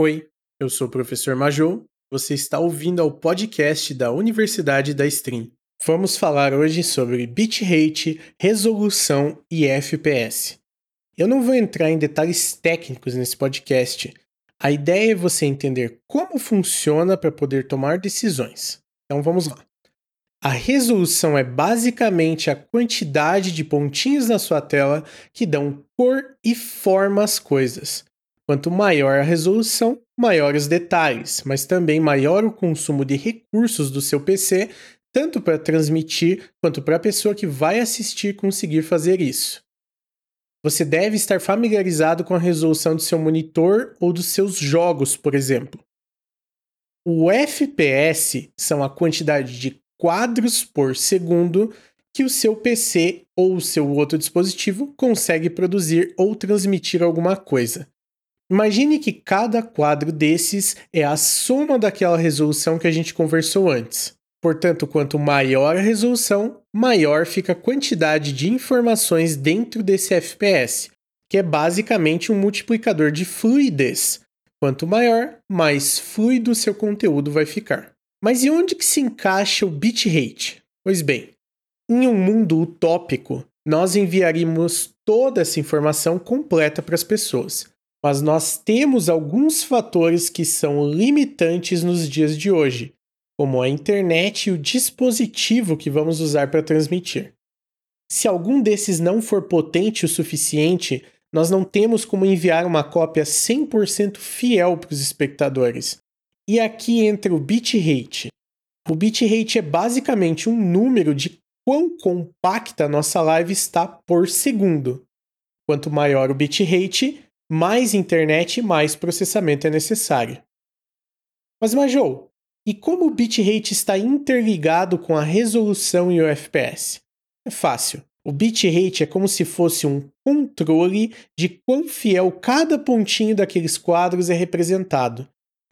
Oi, eu sou o professor Major. Você está ouvindo ao podcast da Universidade da Stream. Vamos falar hoje sobre bitrate, resolução e FPS. Eu não vou entrar em detalhes técnicos nesse podcast. A ideia é você entender como funciona para poder tomar decisões. Então vamos lá. A resolução é basicamente a quantidade de pontinhos na sua tela que dão cor e forma às coisas. Quanto maior a resolução, maior os detalhes, mas também maior o consumo de recursos do seu PC, tanto para transmitir quanto para a pessoa que vai assistir conseguir fazer isso. Você deve estar familiarizado com a resolução do seu monitor ou dos seus jogos, por exemplo. O FPS são a quantidade de quadros por segundo que o seu PC ou o seu outro dispositivo consegue produzir ou transmitir alguma coisa. Imagine que cada quadro desses é a soma daquela resolução que a gente conversou antes. Portanto, quanto maior a resolução, maior fica a quantidade de informações dentro desse FPS, que é basicamente um multiplicador de fluidez. Quanto maior, mais fluido seu conteúdo vai ficar. Mas e onde que se encaixa o bitrate? Pois bem, em um mundo utópico, nós enviaríamos toda essa informação completa para as pessoas. Mas nós temos alguns fatores que são limitantes nos dias de hoje, como a internet e o dispositivo que vamos usar para transmitir. Se algum desses não for potente o suficiente, nós não temos como enviar uma cópia 100% fiel para os espectadores. E aqui entra o bitrate. O bitrate é basicamente um número de quão compacta a nossa live está por segundo. Quanto maior o bitrate, mais internet e mais processamento é necessário. Mas, Majou, e como o bitrate está interligado com a resolução e o FPS? É fácil. O bitrate é como se fosse um controle de quão fiel cada pontinho daqueles quadros é representado.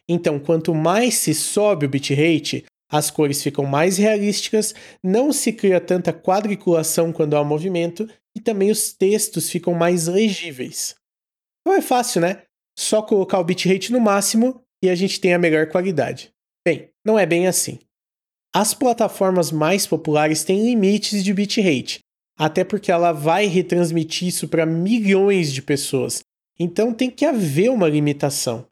Então, quanto mais se sobe o bitrate, as cores ficam mais realísticas, não se cria tanta quadriculação quando há movimento e também os textos ficam mais legíveis. Então é fácil, né? Só colocar o bitrate no máximo e a gente tem a melhor qualidade. Bem, não é bem assim. As plataformas mais populares têm limites de bitrate, até porque ela vai retransmitir isso para milhões de pessoas. Então tem que haver uma limitação.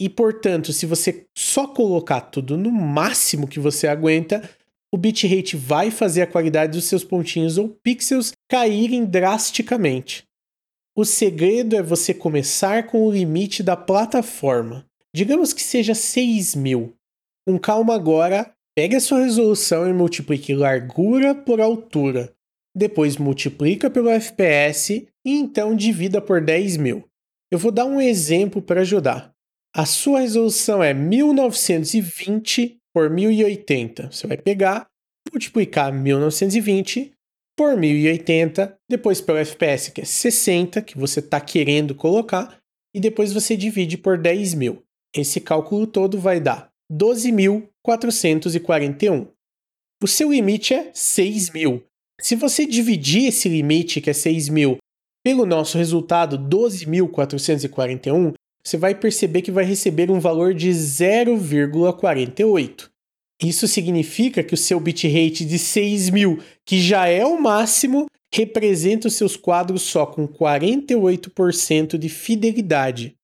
E portanto, se você só colocar tudo no máximo que você aguenta, o bitrate vai fazer a qualidade dos seus pontinhos ou pixels caírem drasticamente. O segredo é você começar com o limite da plataforma. Digamos que seja 6000. Com calma agora, pegue a sua resolução e multiplique largura por altura. Depois multiplica pelo FPS e então divida por 10.000. Eu vou dar um exemplo para ajudar. A sua resolução é 1920 por 1080. Você vai pegar, multiplicar 1920 por 1080, depois pelo FPS, que é 60, que você está querendo colocar, e depois você divide por 10.000. Esse cálculo todo vai dar 12.441. O seu limite é 6.000. Se você dividir esse limite, que é 6.000, pelo nosso resultado 12.441, você vai perceber que vai receber um valor de 0,48. Isso significa que o seu bitrate de 6000, que já é o máximo, representa os seus quadros só com 48% de fidelidade.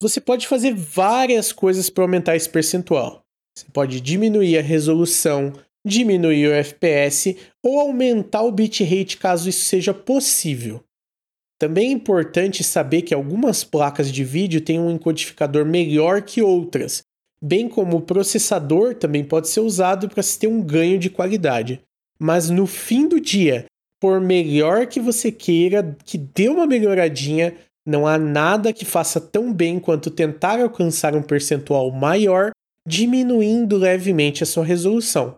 Você pode fazer várias coisas para aumentar esse percentual. Você pode diminuir a resolução, diminuir o FPS ou aumentar o bitrate caso isso seja possível. Também é importante saber que algumas placas de vídeo têm um encodificador melhor que outras, bem como o processador também pode ser usado para se ter um ganho de qualidade. Mas no fim do dia, por melhor que você queira que dê uma melhoradinha, não há nada que faça tão bem quanto tentar alcançar um percentual maior, diminuindo levemente a sua resolução.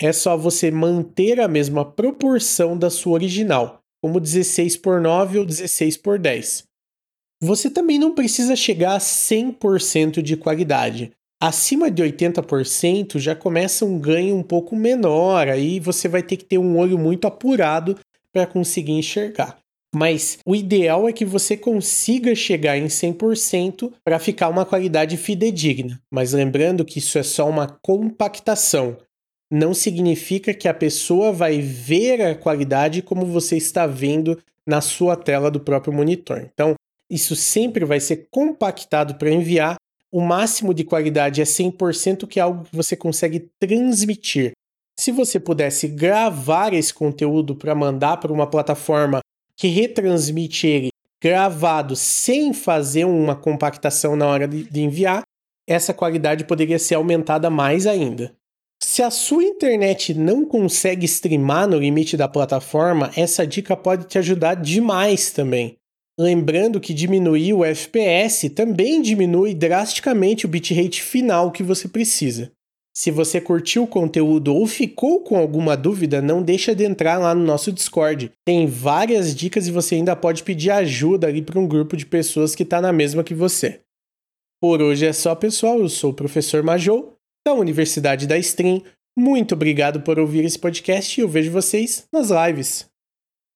É só você manter a mesma proporção da sua original, como 16 por 9 ou 16 por 10. Você também não precisa chegar a 100% de qualidade. Acima de 80% já começa um ganho um pouco menor, aí você vai ter que ter um olho muito apurado para conseguir enxergar. mas o ideal é que você consiga chegar em 100% para ficar uma qualidade fidedigna. Mas lembrando que isso é só uma compactação. Não significa que a pessoa vai ver a qualidade como você está vendo na sua tela do próprio monitor. Então, isso sempre vai ser compactado para enviar. O máximo de qualidade é 100%, que é algo que você consegue transmitir. Se você pudesse gravar esse conteúdo para mandar para uma plataforma que retransmite ele gravado sem fazer uma compactação na hora de, de enviar, essa qualidade poderia ser aumentada mais ainda. Se a sua internet não consegue streamar no limite da plataforma, essa dica pode te ajudar demais também. Lembrando que diminuir o FPS também diminui drasticamente o bitrate final que você precisa. Se você curtiu o conteúdo ou ficou com alguma dúvida, não deixa de entrar lá no nosso Discord. Tem várias dicas e você ainda pode pedir ajuda ali para um grupo de pessoas que está na mesma que você. Por hoje é só, pessoal. Eu sou o professor Majou, da Universidade da Stream. Muito obrigado por ouvir esse podcast e eu vejo vocês nas lives.